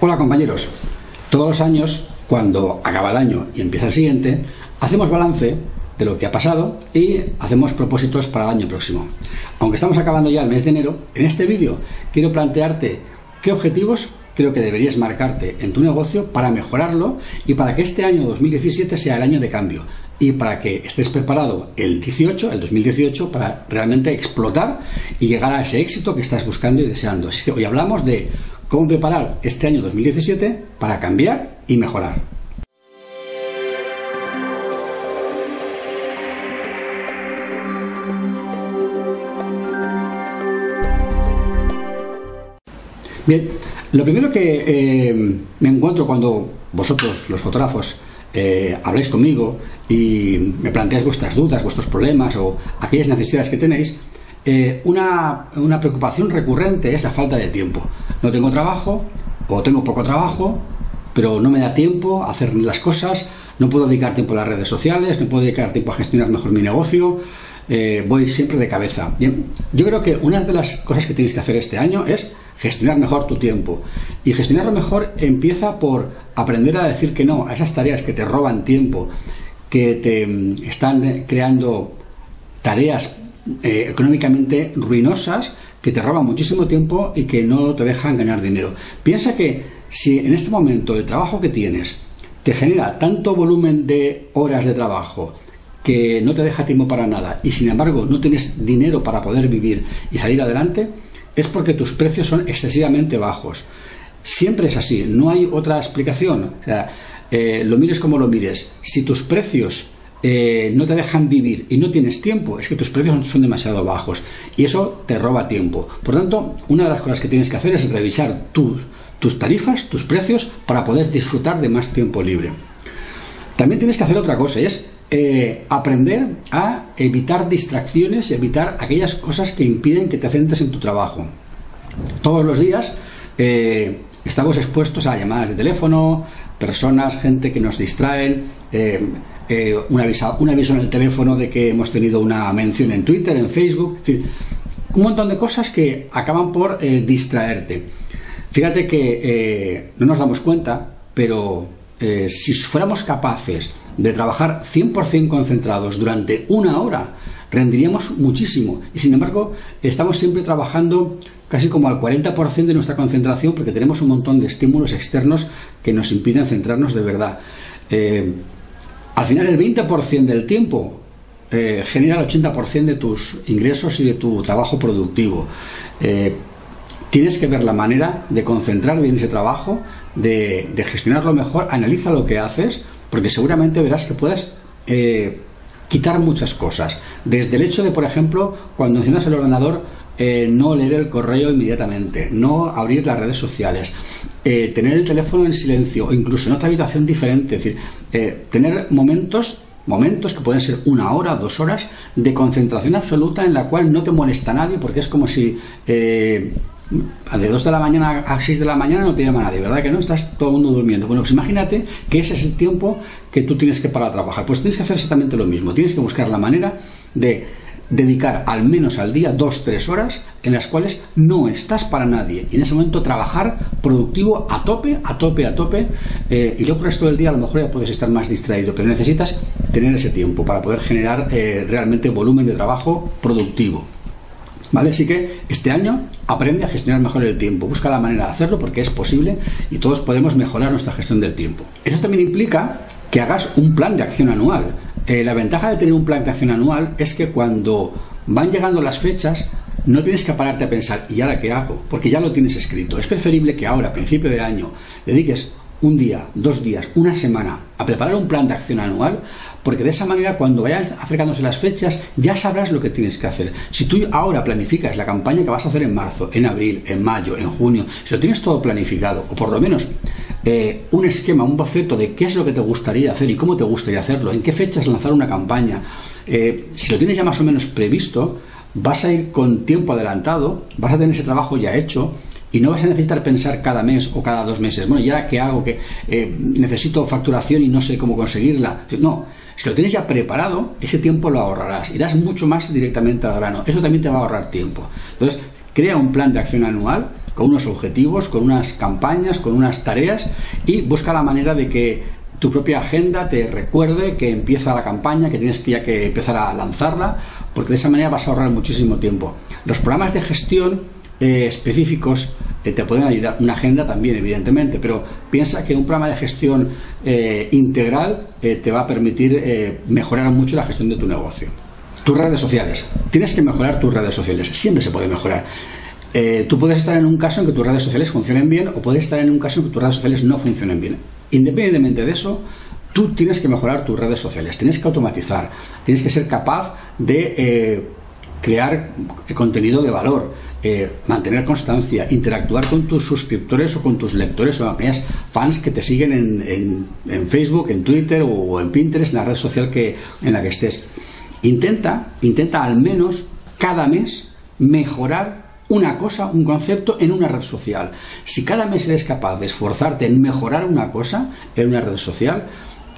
Hola compañeros, todos los años, cuando acaba el año y empieza el siguiente, hacemos balance de lo que ha pasado y hacemos propósitos para el año próximo. Aunque estamos acabando ya el mes de enero, en este vídeo quiero plantearte qué objetivos creo que deberías marcarte en tu negocio para mejorarlo y para que este año 2017 sea el año de cambio y para que estés preparado el 18, el 2018, para realmente explotar y llegar a ese éxito que estás buscando y deseando. Así que hoy hablamos de cómo preparar este año 2017 para cambiar y mejorar. Bien, lo primero que eh, me encuentro cuando vosotros, los fotógrafos, eh, habléis conmigo y me planteáis vuestras dudas, vuestros problemas o aquellas necesidades que tenéis, eh, una, una, preocupación recurrente es la falta de tiempo. No tengo trabajo o tengo poco trabajo, pero no me da tiempo a hacer las cosas, no puedo dedicar tiempo a las redes sociales, no puedo dedicar tiempo a gestionar mejor mi negocio, eh, voy siempre de cabeza. Yo creo que una de las cosas que tienes que hacer este año es gestionar mejor tu tiempo. Y gestionarlo mejor empieza por aprender a decir que no a esas tareas que te roban tiempo, que te mm, están creando tareas eh, económicamente ruinosas que te roban muchísimo tiempo y que no te dejan ganar dinero. Piensa que si en este momento el trabajo que tienes te genera tanto volumen de horas de trabajo que no te deja tiempo para nada y sin embargo no tienes dinero para poder vivir y salir adelante, es porque tus precios son excesivamente bajos. Siempre es así, no hay otra explicación. Eh, lo mires como lo mires. Si tus precios eh, no te dejan vivir y no tienes tiempo, es que tus precios son demasiado bajos y eso te roba tiempo. Por tanto, una de las cosas que tienes que hacer es revisar tus, tarifas, tus precios, para poder disfrutar de más tiempo libre. También tienes que hacer otra cosa, es eh, aprender a evitar distracciones y evitar aquellas cosas que impiden que te centres en tu trabajo. Todos los días eh, estamos expuestos a llamadas de teléfono, personas, gente que nos distraen. Un, aviso, un, aviso, en el teléfono de que hemos tenido una mención en Twitter, en Facebook, un montón de cosas que acaban por eh, distraerte. Fíjate que eh, no nos damos cuenta, pero si fuéramos capaces de trabajar 100% concentrados durante una hora, rendiríamos muchísimo. Y sin embargo, estamos siempre trabajando casi como al 40% de nuestra concentración porque tenemos un montón de estímulos externos que nos impiden centrarnos de verdad. Al final el 20% del tiempo eh, genera el 80% de tus ingresos y de tu trabajo productivo. Eh, tienes que ver la manera de concentrar bien ese trabajo, de, gestionarlo mejor, analiza lo que haces, porque seguramente verás que puedes eh, quitar muchas cosas. Desde el hecho de, por ejemplo, cuando enciendas el ordenador, no leer el correo inmediatamente, no abrir las redes sociales, eh, tener el teléfono en silencio o incluso en otra habitación diferente, es decir, eh, tener momentos momentos que pueden ser una hora, dos horas de concentración absoluta en la cual no te molesta nadie porque es como si eh, de 2 de la mañana a 6 de la mañana no te llama nadie, ¿verdad que no? Estás todo el mundo durmiendo. Bueno, pues imagínate que ese es el tiempo que tú tienes que parar a trabajar. Pues tienes que hacer exactamente lo mismo. Tienes que buscar la manera de dedicar al menos al día dos, tres horas en las cuales no estás para nadie. Y en ese momento trabajar productivo a tope, a tope, a tope. Eh, y luego el resto del día a lo mejor ya puedes estar más distraído, pero necesitas tener ese tiempo para poder generar eh, realmente volumen de trabajo productivo. ¿Vale? Así que este año aprende a gestionar mejor el tiempo, busca la manera de hacerlo porque es posible y todos podemos mejorar nuestra gestión del tiempo. Eso también implica que hagas un plan de acción anual. Eh, la ventaja de tener un plan de acción anual es que cuando van llegando las fechas, no tienes que pararte a pensar, ¿y ahora qué hago? Porque ya lo tienes escrito. Es preferible que ahora, a principio de año, dediques un día, dos días, una semana a preparar un plan de acción anual, porque de esa manera cuando vayan acercándose las fechas ya sabrás lo que tienes que hacer. Si tú ahora planificas la campaña que vas a hacer en marzo, en abril, en mayo, en junio, si lo tienes todo planificado, o por lo menos eh, un esquema, un boceto de qué es lo que te gustaría hacer y cómo te gustaría hacerlo, en qué fechas lanzar una campaña, eh, si lo tienes ya más o menos previsto, vas a ir con tiempo adelantado, vas a tener ese trabajo ya hecho y no vas a necesitar pensar cada mes o cada dos meses, bueno, ¿y ahora qué hago? Que eh, necesito facturación y no sé cómo conseguirla. No, si lo tienes ya preparado, ese tiempo lo ahorrarás, irás mucho más directamente al grano. Eso también te va a ahorrar tiempo. Entonces, crea un plan de acción anual con unos objetivos, con unas campañas, con unas tareas y busca la manera de que tu propia agenda te recuerde que empieza la campaña, que tienes que ya que empezar a lanzarla, porque de esa manera vas a ahorrar muchísimo tiempo. Los programas de gestión eh, específicos eh, te pueden ayudar, una agenda también, evidentemente, pero piensa que un programa de gestión eh, integral te va a permitir mejorar mucho la gestión de tu negocio. Tus redes sociales. Tienes que mejorar tus redes sociales. Siempre se puede mejorar. Tú puedes estar en un caso en que tus redes sociales funcionen bien o puedes estar en un caso en que tus redes sociales no funcionen bien. Independientemente de eso, tú tienes que mejorar tus redes sociales, tienes que automatizar, tienes que ser capaz de eh, crear contenido de valor, eh, mantener constancia, interactuar con tus suscriptores o con tus lectores o aquellas fans que te siguen en, Facebook, en Twitter o en Pinterest, en la red social que, en la que estés. Intenta, intenta al menos cada mes mejorar una cosa, un concepto en una red social. Si cada mes eres capaz de esforzarte en mejorar una cosa en una red social,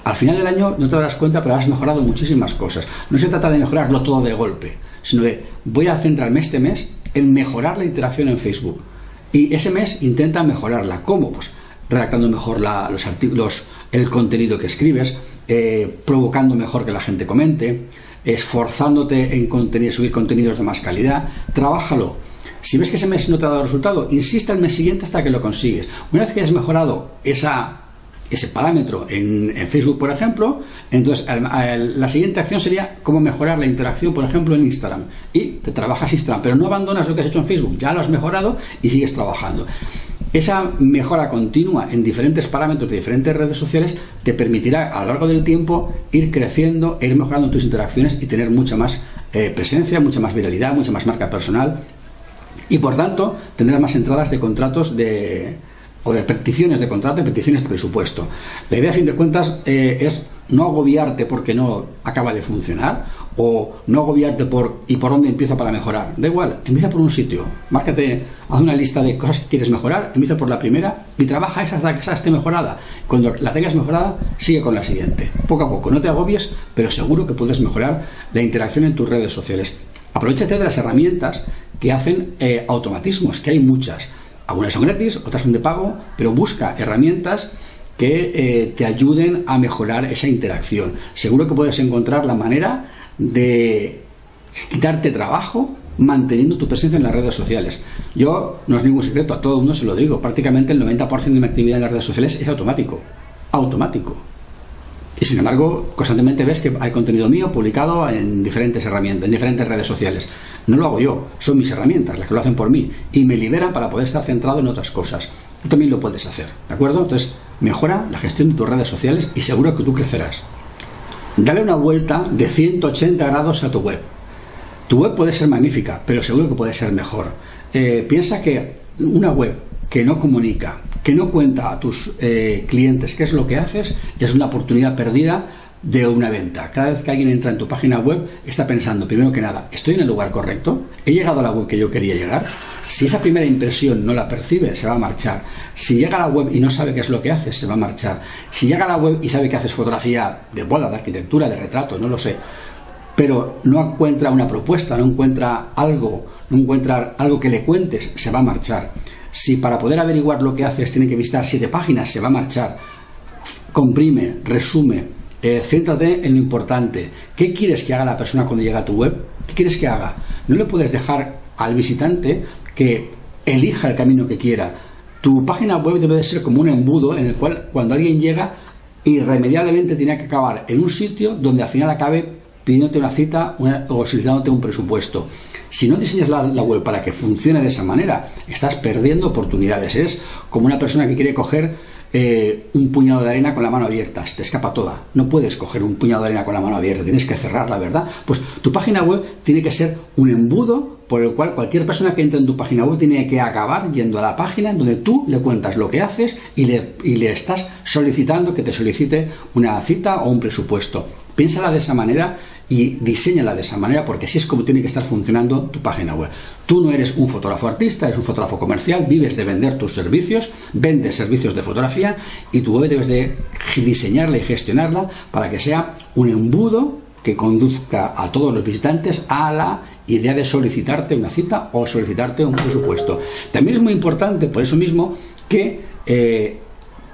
al final del año no te darás cuenta, pero has mejorado muchísimas cosas. No se trata de mejorarlo todo de golpe, sino de voy a centrarme este mes en mejorar la interacción en Facebook. Y ese mes intenta mejorarla. ¿Cómo? Pues redactando mejor los artículos, el contenido que escribes, eh, provocando mejor que la gente comente, esforzándote en subir contenidos de más calidad. Trabájalo si ves que ese mes no te ha dado resultado, insiste el mes siguiente hasta que lo consigues. Una vez que hayas mejorado ese parámetro en, Facebook, por ejemplo, entonces la siguiente acción sería cómo mejorar la interacción, por ejemplo, en Instagram. Y te trabajas Instagram, pero no abandonas lo que has hecho en Facebook, ya lo has mejorado y sigues trabajando. Esa mejora continua en diferentes parámetros de diferentes redes sociales te permitirá a lo largo del tiempo ir creciendo, ir mejorando tus interacciones y tener mucha más eh, presencia, mucha más viralidad, mucha más marca personal y por tanto tendrás más entradas de contratos de, o de peticiones de contrato y peticiones de presupuesto. La idea, a fin de cuentas, eh, es no agobiarte porque no acaba de funcionar o no agobiarte por y por dónde empiezo para mejorar. Da igual, empieza por un sitio, márcate, haz una lista de cosas que quieres mejorar, empieza por la primera y trabaja esa hasta que esa esté mejorada. Cuando la tengas mejorada, sigue con la siguiente. Poco a poco, no te agobies, pero seguro que puedes mejorar la interacción en tus redes sociales. Aprovechate de las herramientas que hacen eh, automatismos, que hay muchas. Algunas son gratis, otras son de pago, pero busca herramientas que eh, te ayuden a mejorar esa interacción. Seguro que puedes encontrar la manera de quitarte trabajo manteniendo tu presencia en las redes sociales. Yo, no es ningún secreto, a todo el mundo se lo digo, prácticamente el 90% de mi actividad en las redes sociales es automático. Automático. Y sin embargo, constantemente ves que hay contenido mío publicado en diferentes herramientas, en diferentes redes sociales. No lo hago yo, son mis herramientas las que lo hacen por mí y me liberan para poder estar centrado en otras cosas. Tú también lo puedes hacer, ¿de acuerdo? Entonces, mejora la gestión de tus redes sociales y seguro que tú crecerás. Dale una vuelta de 180 grados a tu web. Tu web puede ser magnífica, pero seguro que puede ser mejor. Eh, piensa que una web que no comunica, que no cuenta a tus eh, clientes qué es lo que haces, es una oportunidad perdida de una venta. Cada vez que alguien entra en tu página web, está pensando, primero que nada, ¿estoy en el lugar correcto? ¿He llegado a la web que yo quería llegar? Si esa primera impresión no la percibe, se va a marchar. Si llega a la web y no sabe qué es lo que haces, se va a marchar. Si llega a la web y sabe que haces fotografía de boda, de arquitectura, de retrato, no lo sé, pero no encuentra una propuesta, no encuentra algo, no encuentra algo que le cuentes, se va a marchar. Si para poder averiguar lo que haces tiene que visitar siete páginas, se va a marchar. Comprime, resume, eh, céntrate en lo importante. ¿Qué quieres que haga la persona cuando llega a tu web? ¿Qué quieres que haga? No le puedes dejar al visitante que elija el camino que quiera. Tu página web debe de ser como un embudo en el cual cuando alguien llega irremediablemente tiene que acabar en un sitio donde al final acabe pidiéndote una cita o solicitándote un presupuesto. Si no diseñas la, web para que funcione de esa manera, estás perdiendo oportunidades. Es como una persona que quiere coger eh, un puñado de arena con la mano abierta, se te escapa toda. No puedes coger un puñado de arena con la mano abierta, tienes que cerrarla, ¿verdad? Pues tu página web tiene que ser un embudo por el cual cualquier persona que entre en tu página web tiene que acabar yendo a la página donde tú le cuentas lo que haces y le, y le estás solicitando que te solicite una cita o un presupuesto. Piénsala de esa manera y diseñala de esa manera porque así es como tiene que estar funcionando tu página web. Tú no eres un fotógrafo artista, eres un fotógrafo comercial, vives de vender tus servicios, vendes servicios de fotografía y tu web debes de diseñarla y gestionarla para que sea un embudo que conduzca a todos los visitantes a la idea de solicitarte una cita o solicitarte un presupuesto. También es muy importante, por eso mismo, que eh,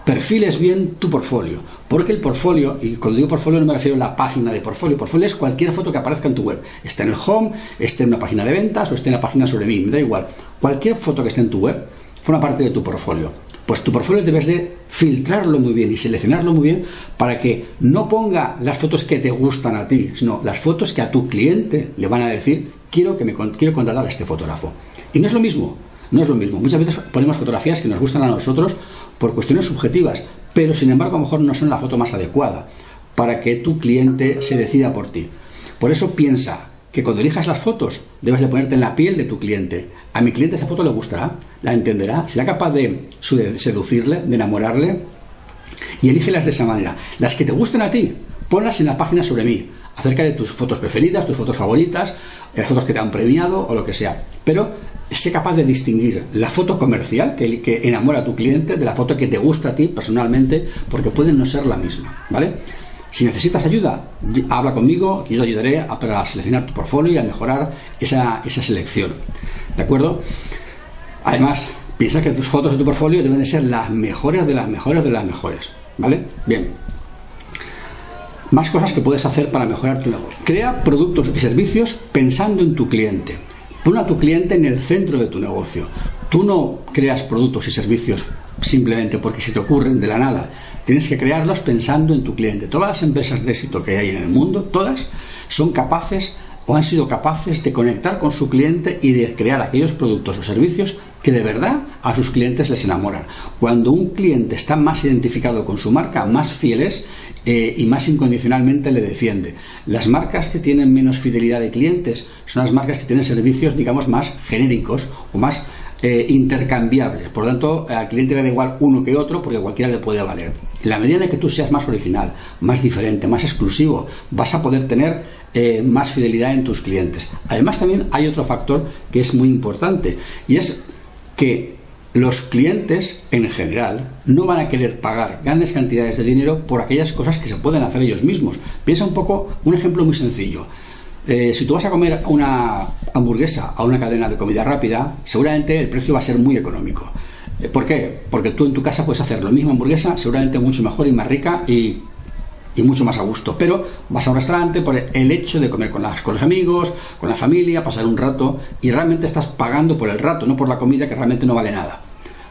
perfiles bien tu portfolio. Porque el portfolio, y cuando digo portfolio no me refiero a la página de portfolio, portfolio es cualquier foto que aparezca en tu web. Esté en el home, esté en una página de ventas o esté en la página sobre mí, me da igual. Cualquier foto que esté en tu web forma parte de tu portfolio. Pues tu portfolio debes de filtrarlo muy bien y seleccionarlo muy bien para que no ponga las fotos que te gustan a ti, sino las fotos que a tu cliente le van a decir, quiero que me quiero contratar a este fotógrafo. Y no es lo mismo, no es lo mismo. Muchas veces ponemos fotografías que nos gustan a nosotros por cuestiones subjetivas, pero sin embargo a lo mejor no son la foto más adecuada para que tu cliente se decida por ti. Por eso piensa que cuando elijas las fotos debes de ponerte en la piel de tu cliente. A mi cliente esa foto le gustará, la entenderá, será capaz de seducirle, de enamorarle y elígelas de esa manera. Las que te gusten a ti, ponlas en la página sobre mí, acerca de tus fotos preferidas, tus fotos favoritas, las fotos que te han premiado o lo que sea. Pero sé capaz de distinguir la foto comercial que, que, enamora a tu cliente de la foto que te gusta a ti personalmente, porque pueden no ser la misma, ¿vale? Si necesitas ayuda, habla conmigo, y yo te ayudaré a, seleccionar tu portfolio y a mejorar esa, esa selección, ¿de acuerdo? Además, piensa que tus fotos de tu portfolio deben de ser las mejores de las mejores de las mejores, ¿vale? Bien. Más cosas que puedes hacer para mejorar tu negocio. Crea productos y servicios pensando en tu cliente. Pon a tu cliente en el centro de tu negocio. Tú no creas productos y servicios simplemente porque se te ocurren de la nada. Tienes que crearlos pensando en tu cliente. Todas las empresas de éxito que hay en el mundo, todas, son capaces o han sido capaces de conectar con su cliente y de crear aquellos productos o servicios que de verdad a sus clientes les enamoran. Cuando un cliente está más identificado con su marca, más fiel es eh, y más incondicionalmente le defiende. Las marcas que tienen menos fidelidad de clientes son las marcas que tienen servicios, digamos, más genéricos o más eh, intercambiables. Por lo tanto, al cliente le da igual uno que otro porque cualquiera le puede valer. En la medida en que tú seas más original, más diferente, más exclusivo, vas a poder tener eh, más fidelidad en tus clientes. Además, también hay otro factor que es muy importante y es que los clientes en general no van a querer pagar grandes cantidades de dinero por aquellas cosas que se pueden hacer ellos mismos. Piensa un poco, un ejemplo muy sencillo. Eh, si tú vas a comer una hamburguesa a una cadena de comida rápida, seguramente el precio va a ser muy económico. Eh, ¿Por qué? Porque tú en tu casa puedes hacer lo mismo hamburguesa, seguramente mucho mejor y más rica y y mucho más a gusto. Pero vas a un restaurante por el hecho de comer con, las, con los amigos, con la familia, pasar un rato y realmente estás pagando por el rato, no por la comida que realmente no vale nada.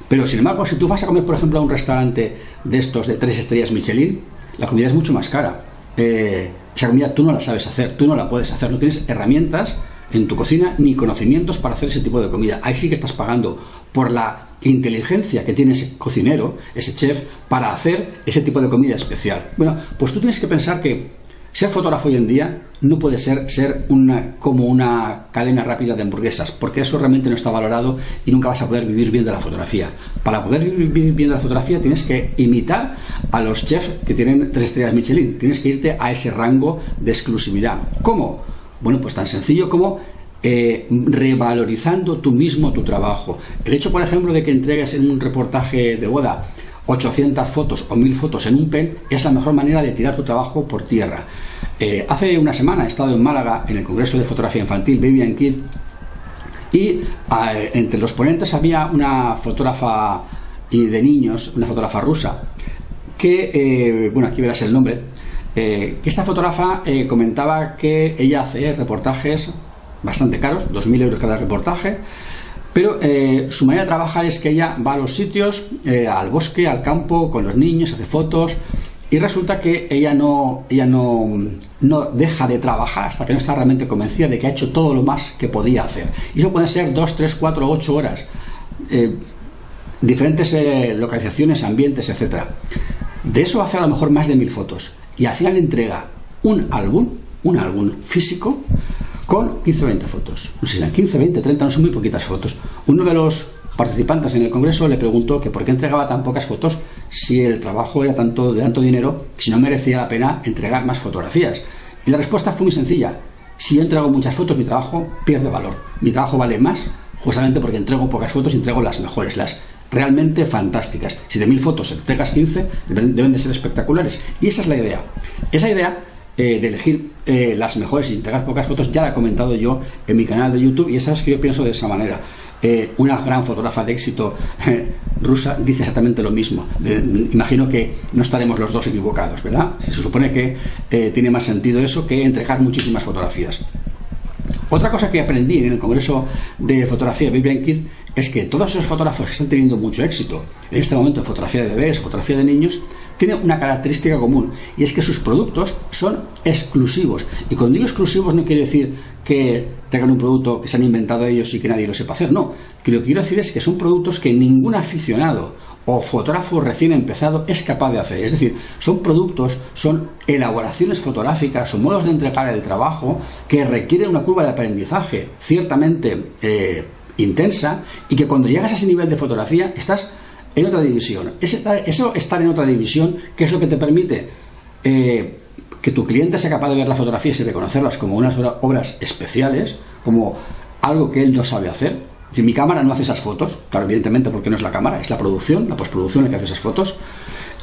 Pero sin embargo, si tú vas a comer, por ejemplo, a un restaurante de estos de tres estrellas Michelin, la comida es mucho más cara. Eh, esa comida tú no la sabes hacer, tú no la puedes hacer, no tienes herramientas en tu cocina ni conocimientos para hacer ese tipo de comida. Ahí sí que estás pagando por la inteligencia que tiene ese cocinero, ese chef, para hacer ese tipo de comida especial. Bueno, pues tú tienes que pensar que ser fotógrafo hoy en día no puede ser ser una, como una cadena rápida de hamburguesas, porque eso realmente no está valorado y nunca vas a poder vivir bien de la fotografía. Para poder vivir bien de la fotografía tienes que imitar a los chefs que tienen tres estrellas Michelin, tienes que irte a ese rango de exclusividad. ¿Cómo? Bueno, pues tan sencillo como eh, revalorizando tú mismo tu trabajo. El hecho, por ejemplo, de que entregues en un reportaje de boda 800 fotos o 1000 fotos en un pen es la mejor manera de tirar tu trabajo por tierra. Eh, hace una semana he estado en Málaga en el Congreso de Fotografía Infantil Baby and Kid y eh, entre los ponentes había una fotógrafa de niños, una fotógrafa rusa, que, bueno, aquí verás el nombre, que esta fotógrafa comentaba que ella hace reportajes bastante caros, 2.000 euros cada reportaje, pero eh, su manera de trabajar es que ella va a los sitios, eh, al bosque, al campo, con los niños, hace fotos, y resulta que ella no, ella no, no, deja de trabajar hasta que no está realmente convencida de que ha hecho todo lo más que podía hacer. Y eso puede ser 2, 3, 4, 8 horas. Eh, diferentes localizaciones, ambientes, etc. De eso hace a lo mejor más de mil fotos. Y al final entrega un álbum, un álbum físico, con 15 o 20 fotos. No sé si eran 15, 20, 30, no son muy poquitas fotos. Uno de los participantes en el congreso le preguntó que por qué entregaba tan pocas fotos si el trabajo era tanto de tanto dinero, si no merecía la pena entregar más fotografías. Y la respuesta fue muy sencilla. Si yo entrego muchas fotos, mi trabajo pierde valor. Mi trabajo vale más justamente porque entrego pocas fotos y entrego las mejores, las realmente fantásticas. Si de mil fotos entregas 15, deben de ser espectaculares. Y esa es la idea. Esa idea eh, de elegir eh, las mejores y entregar pocas fotos, ya la he comentado yo en mi canal de YouTube y esa es que yo pienso de esa manera. Eh, una gran fotógrafa de éxito rusa dice exactamente lo mismo. imagino que no estaremos los dos equivocados, ¿verdad? Se supone que tiene más sentido eso que entregar muchísimas fotografías. Otra cosa que aprendí en el Congreso de Fotografía de Vivian Kid es que todos esos fotógrafos que están teniendo mucho éxito en este momento en fotografía de bebés, fotografía de niños, tienen una característica común y es que sus productos son exclusivos. Y cuando digo exclusivos no quiere decir que tengan un producto que se han inventado ellos y que nadie lo sepa hacer, no. Que lo que quiero decir es que son productos que ningún aficionado o fotógrafo recién empezado es capaz de hacer. Es decir, son productos, son elaboraciones fotográficas, son modos de entregar el trabajo que requieren una curva de aprendizaje ciertamente eh, intensa y que cuando llegas a ese nivel de fotografía estás en otra división. eso estar en otra división, ¿qué es lo que te permite? Eh, que tu cliente sea capaz de ver las fotografías y reconocerlas como unas obras especiales, como algo que él no sabe hacer. Si mi cámara no hace esas fotos, claro, evidentemente porque no es la cámara, es la producción, la postproducción la que hace esas fotos,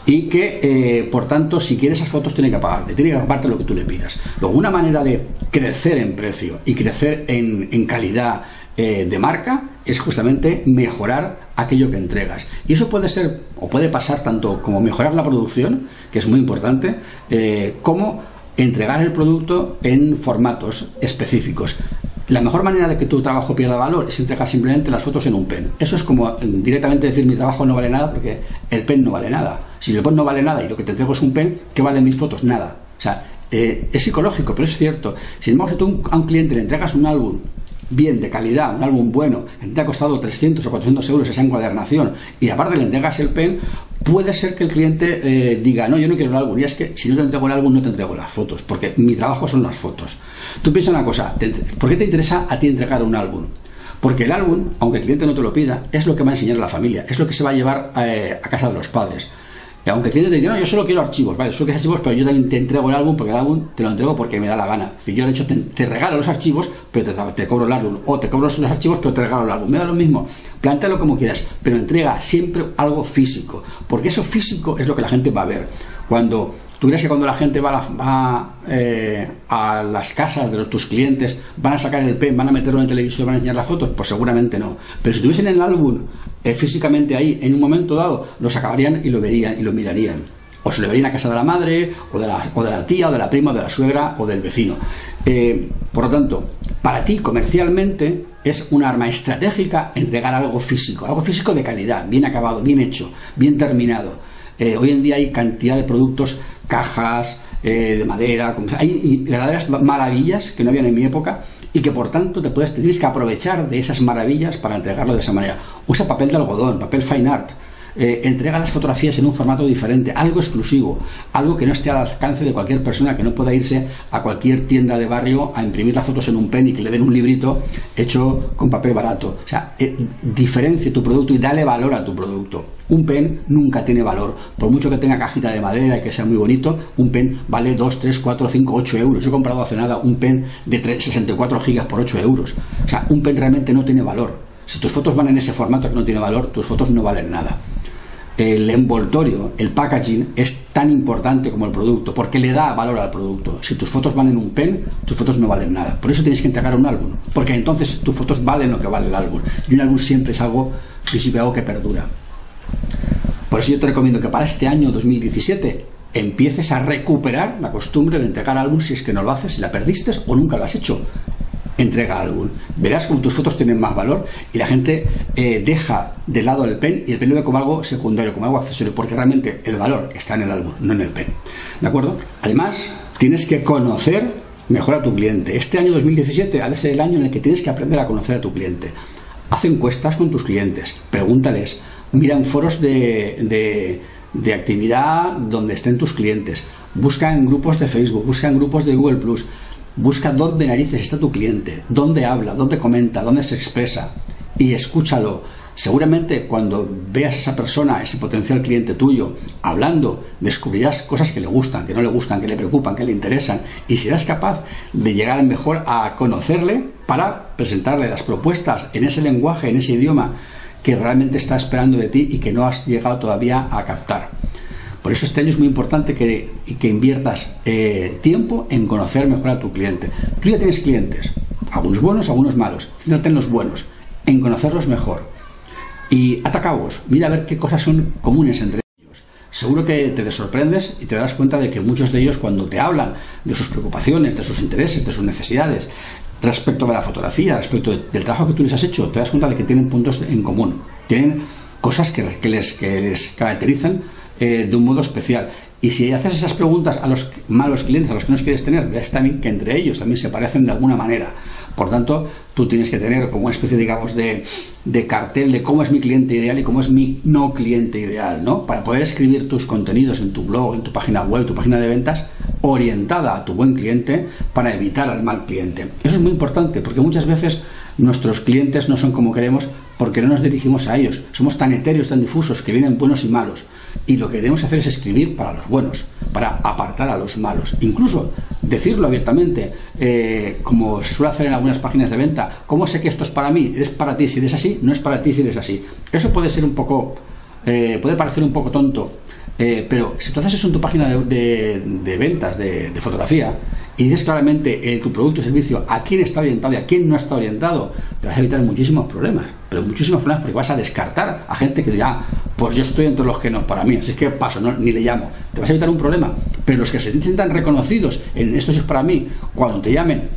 y que, eh, por tanto, si quiere esas fotos tiene que pagarte, tiene que pagarte lo que tú le pidas. Luego, una manera de crecer en precio y crecer en calidad eh, de marca es justamente mejorar aquello que entregas. Y eso puede ser o puede pasar tanto como mejorar la producción, que es muy importante, eh, como entregar el producto en formatos específicos. La mejor manera de que tu trabajo pierda valor es entregar simplemente las fotos en un pen. Eso es como directamente decir mi trabajo no vale nada porque el pen no vale nada. Si el pen no vale nada y lo que te entrego es un pen, ¿qué valen mis fotos? Nada. O sea, eh, es psicológico, pero es cierto. Sin embargo, si tú a un cliente le entregas un álbum bien, de calidad, un álbum bueno, te ha costado 300 o 400 euros esa encuadernación y aparte le entregas el pen, puede ser que el cliente eh, diga, no, yo no quiero el álbum, y es que si no te entrego el álbum no te entrego las fotos, porque mi trabajo son las fotos. Tú piensa una cosa, ¿por qué te interesa a ti entregar un álbum? Porque el álbum, aunque el cliente no te lo pida, es lo que va a enseñar a la familia, es lo que se va a llevar eh, a casa de los padres. Y aunque el cliente te diga, no, yo solo quiero archivos, vale, solo quieres archivos, pero yo también te entrego el álbum porque el álbum te lo entrego porque me da la gana. Si yo de hecho te, regalo los archivos, pero te, cobro el álbum, o te cobro los archivos, pero te regalo el álbum. Me da lo mismo. Plantéalo como quieras, pero entrega siempre algo físico, porque eso físico es lo que la gente va a ver. Cuando ¿Tú crees que cuando la gente va, eh, a, las casas de tus clientes van a sacar el pen, van a meterlo en el televisor van a enseñar las fotos? Pues seguramente no. Pero si estuviesen en el álbum eh, físicamente ahí, en un momento dado, lo sacarían y lo verían y lo mirarían. O se lo verían a casa de la madre, o de la, o de la tía, o de la prima, o de la suegra, o del vecino. Eh, por lo tanto, para ti comercialmente es un arma estratégica entregar algo físico, algo físico de calidad, bien acabado, bien hecho, bien terminado. hoy en día hay cantidad de productos cajas eh, de madera, hay verdaderas maravillas que no habían en mi época y que por tanto te puedes, tienes que aprovechar de esas maravillas para entregarlo de esa manera. Usa papel de algodón, papel fine art, eh, entrega las fotografías en un formato diferente, algo exclusivo, algo que no esté al alcance de cualquier persona, que no pueda irse a cualquier tienda de barrio a imprimir las fotos en un pen y que le den un librito hecho con papel barato. O sea, eh, diferencia tu producto y dale valor a tu producto. Un pen nunca tiene valor. Por mucho que tenga cajita de madera y que sea muy bonito, un pen vale 2, 3, 4, 5, 8 euros. Yo he comprado hace nada un pen de 64 gigas por 8 euros. O sea, un pen realmente no tiene valor. Si tus fotos van en ese formato que no tiene valor, tus fotos no valen nada el envoltorio, el packaging es tan importante como el producto, porque le da valor al producto. Si tus fotos van en un pen, tus fotos no valen nada. Por eso tienes que entregar un álbum, porque entonces tus fotos valen lo que vale el álbum. Y un álbum siempre es algo físico, algo que perdura. Por eso yo te recomiendo que para este año 2017 empieces a recuperar la costumbre de entregar álbum si es que no lo haces, si la perdiste o nunca lo has hecho entrega álbum. Verás como tus fotos tienen más valor y la gente eh, deja de lado el pen y el pen lo ve como algo secundario, como algo accesorio, porque realmente el valor está en el álbum, no en el pen. ¿De acuerdo? Además, tienes que conocer mejor a tu cliente. Este año 2017 ha de ser el año en el que tienes que aprender a conocer a tu cliente. Haz encuestas con tus clientes, pregúntales, mira en foros de, de actividad donde estén tus clientes, busca en grupos de Facebook, busca en grupos de Google Plus Busca dónde narices está tu cliente, dónde habla, dónde comenta, dónde se expresa y escúchalo. Seguramente cuando veas a esa persona, ese potencial cliente tuyo, hablando, descubrirás cosas que le gustan, que no le gustan, que le preocupan, que le interesan y serás capaz de llegar mejor a conocerle para presentarle las propuestas en ese lenguaje, en ese idioma que realmente está esperando de ti y que no has llegado todavía a captar. Por eso este año es muy importante que, inviertas eh, tiempo en conocer mejor a tu cliente. Tú ya tienes clientes, algunos buenos, algunos malos. Céntrate en los buenos, en conocerlos mejor. Y atacabos, mira a ver qué cosas son comunes entre ellos. Seguro que te sorprendes y te das cuenta de que muchos de ellos cuando te hablan de sus preocupaciones, de sus intereses, de sus necesidades, respecto de la fotografía, respecto del trabajo que tú les has hecho, te das cuenta de que tienen puntos en común. Tienen cosas que les caracterizan eh, de un modo especial. Y si haces esas preguntas a los malos clientes, a los que no quieres tener, ves también que entre ellos también se parecen de alguna manera. Por tanto, tú tienes que tener como una especie, digamos, de, de, cartel de cómo es mi cliente ideal y cómo es mi no cliente ideal, ¿no? Para poder escribir tus contenidos en tu blog, en tu página web, tu página de ventas, orientada a tu buen cliente para evitar al mal cliente. Eso es muy importante porque muchas veces nuestros clientes no son como queremos porque no nos dirigimos a ellos. Somos tan etéreos, tan difusos, que vienen buenos y malos. Y lo que queremos hacer es escribir para los buenos, para apartar a los malos. Incluso decirlo abiertamente, eh, como se suele hacer en algunas páginas de venta, ¿cómo sé que esto es para mí? ¿Es para ti si eres así? No es para ti si eres así. Eso puede ser un poco, eh, puede parecer un poco tonto, eh, pero si tú haces eso en tu página de, ventas, de, fotografía, y dices claramente tu producto o servicio a quién está orientado y a quién no está orientado, te vas a evitar muchísimos problemas. Pero muchísimos problemas porque vas a descartar a gente que diga, pues yo estoy entre los que no para mí, así que paso, ni le llamo. Te vas a evitar un problema. Pero los que se sientan reconocidos en esto es para mí, cuando te llamen,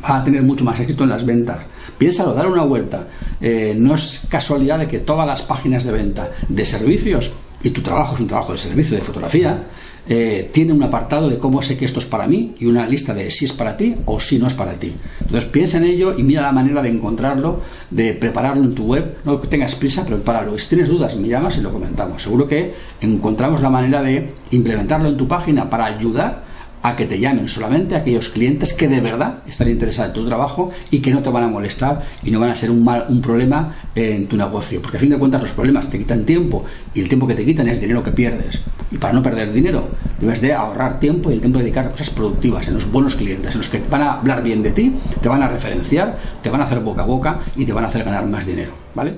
van a tener mucho más éxito en las ventas. Piénsalo, dale una vuelta. Eh, no es casualidad de que todas las páginas de venta de servicios, y tu trabajo es un trabajo de servicio de fotografía, eh, tiene un apartado de cómo sé que esto es para mí y una lista de si es para ti o si no es para ti. Entonces piensa en ello y mira la manera de encontrarlo, de prepararlo en tu web. No que tengas prisa, prepáralo. Si tienes dudas, me llamas y lo comentamos. Seguro que encontramos la manera de implementarlo en tu página para ayudar a que te llamen solamente aquellos clientes que de verdad están interesados en tu trabajo y que no te van a molestar y no van a ser un, mal, un problema en tu negocio. Porque a fin de cuentas los problemas te quitan tiempo y el tiempo que te quitan es dinero que pierdes. Y para no perder dinero debes de ahorrar tiempo y el tiempo de dedicar a cosas productivas en los buenos clientes, en los que van a hablar bien de ti, te van a referenciar, te van a hacer boca a boca y te van a hacer ganar más dinero. ¿Vale?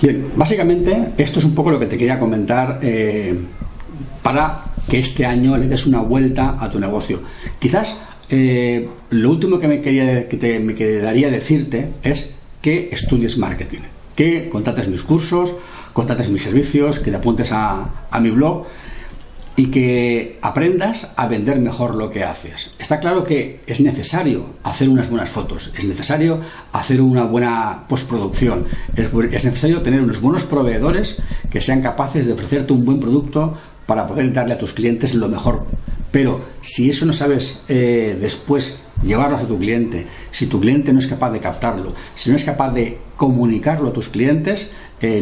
Bien, básicamente esto es un poco lo que te quería comentar eh, para que este año le des una vuelta a tu negocio. Quizás eh, lo último que me, quería, que me quedaría decirte es que estudies marketing, que contrates mis cursos, contrates mis servicios, que te apuntes a, a mi blog y que aprendas a vender mejor lo que haces. Está claro que es necesario hacer unas buenas fotos, es necesario hacer una buena postproducción, es, necesario tener unos buenos proveedores que sean capaces de ofrecerte un buen producto para poder darle a tus clientes lo mejor. Pero si eso no sabes eh, después llevarlo a tu cliente, si tu cliente no es capaz de captarlo, si no es capaz de comunicarlo a tus clientes,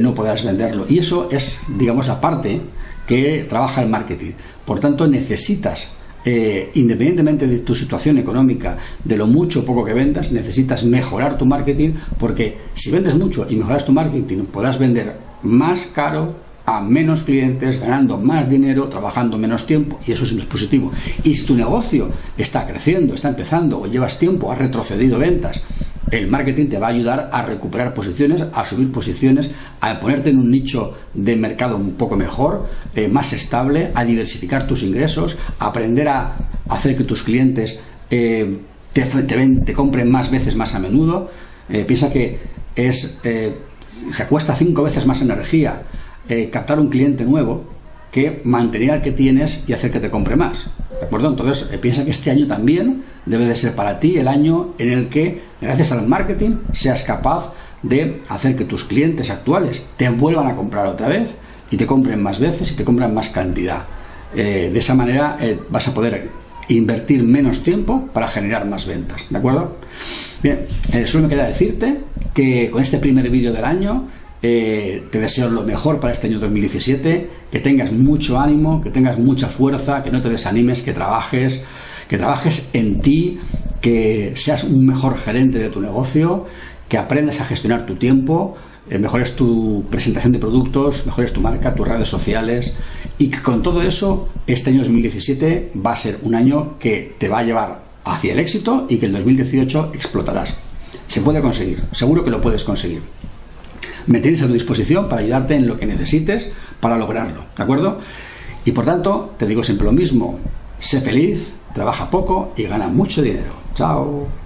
no podrás venderlo. Y eso es, digamos, la parte que trabaja el marketing. Por tanto, necesitas eh, independientemente de tu situación económica, de lo mucho o poco que vendas, necesitas mejorar tu marketing porque si vendes mucho y mejoras tu marketing, podrás vender más caro a menos clientes, ganando más dinero, trabajando menos tiempo, y eso es positivo. Y si tu negocio está creciendo, está empezando, o llevas tiempo, has retrocedido ventas, el marketing te va a ayudar a recuperar posiciones, a subir posiciones, a ponerte en un nicho de mercado un poco mejor, eh, más estable, a diversificar tus ingresos, a aprender a hacer que tus clientes eh, te, te, compren más veces más a menudo. Eh, piensa que es, se cuesta cinco veces más energía captar un cliente nuevo que mantener al que tienes y hacer que te compre más. Entonces, eh, piensa que este año también debe de ser para ti el año en el que, gracias al marketing, seas capaz de hacer que tus clientes actuales te vuelvan a comprar otra vez y te compren más veces y te compren más cantidad. Eh, de esa manera vas a poder invertir menos tiempo para generar más ventas. ¿De acuerdo? Bien, solo me queda decirte que con este primer vídeo del año eh, te deseo lo mejor para este año 2017, que tengas mucho ánimo, que tengas mucha fuerza, que no te desanimes, que trabajes, que trabajes en ti, que seas un mejor gerente de tu negocio, que aprendas a gestionar tu tiempo, eh, mejores tu presentación de productos, mejores tu marca, tus redes sociales y que con todo eso este año 2017 va a ser un año que te va a llevar hacia el éxito y que el 2018 explotarás. Se puede conseguir, seguro que lo puedes conseguir. Me tienes a tu disposición para ayudarte en lo que necesites para lograrlo, ¿de acuerdo? Y por tanto, te digo siempre lo mismo, sé feliz, trabaja poco y gana mucho dinero. Chao.